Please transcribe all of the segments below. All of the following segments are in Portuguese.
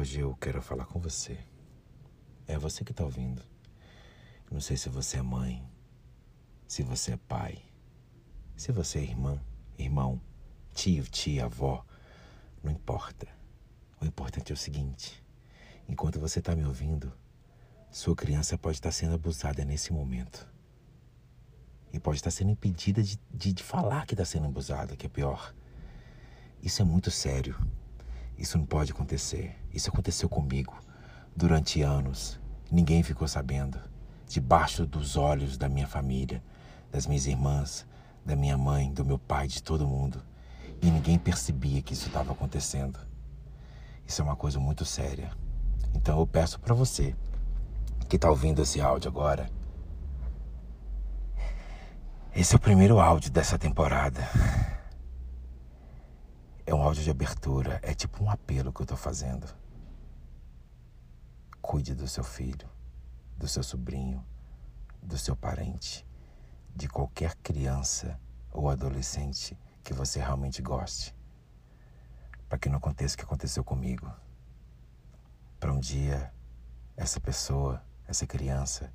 Hoje eu quero falar com você. É você que está ouvindo. Não sei se você é mãe, se você é pai, se você é irmã, irmão, tio, tia, avó. Não importa. O importante é o seguinte: enquanto você está me ouvindo, sua criança pode estar tá sendo abusada nesse momento. E pode estar tá sendo impedida de, de, de falar que está sendo abusada, que é pior. Isso é muito sério. Isso não pode acontecer. Isso aconteceu comigo durante anos. Ninguém ficou sabendo. Debaixo dos olhos da minha família, das minhas irmãs, da minha mãe, do meu pai, de todo mundo. E ninguém percebia que isso estava acontecendo. Isso é uma coisa muito séria. Então eu peço para você que está ouvindo esse áudio agora. Esse é o primeiro áudio dessa temporada. Áudio de abertura, é tipo um apelo que eu estou fazendo. Cuide do seu filho, do seu sobrinho, do seu parente, de qualquer criança ou adolescente que você realmente goste. Para que não aconteça o que aconteceu comigo. Para um dia essa pessoa, essa criança,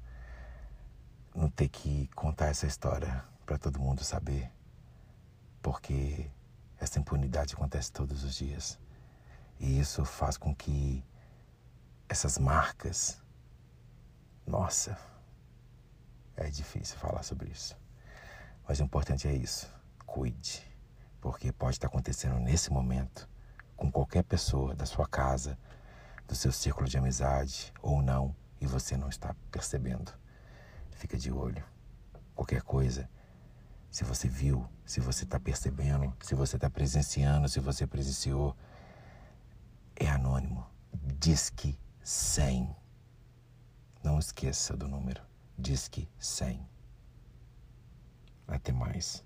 não ter que contar essa história para todo mundo saber. Porque impunidade acontece todos os dias. E isso faz com que essas marcas. Nossa, é difícil falar sobre isso. Mas o importante é isso. Cuide. Porque pode estar acontecendo nesse momento com qualquer pessoa da sua casa, do seu círculo de amizade ou não, e você não está percebendo. Fica de olho. Qualquer coisa, se você viu, se você está percebendo, se você está presenciando, se você presenciou. É anônimo. Disque 100. Não esqueça do número. Disque 100. Até mais.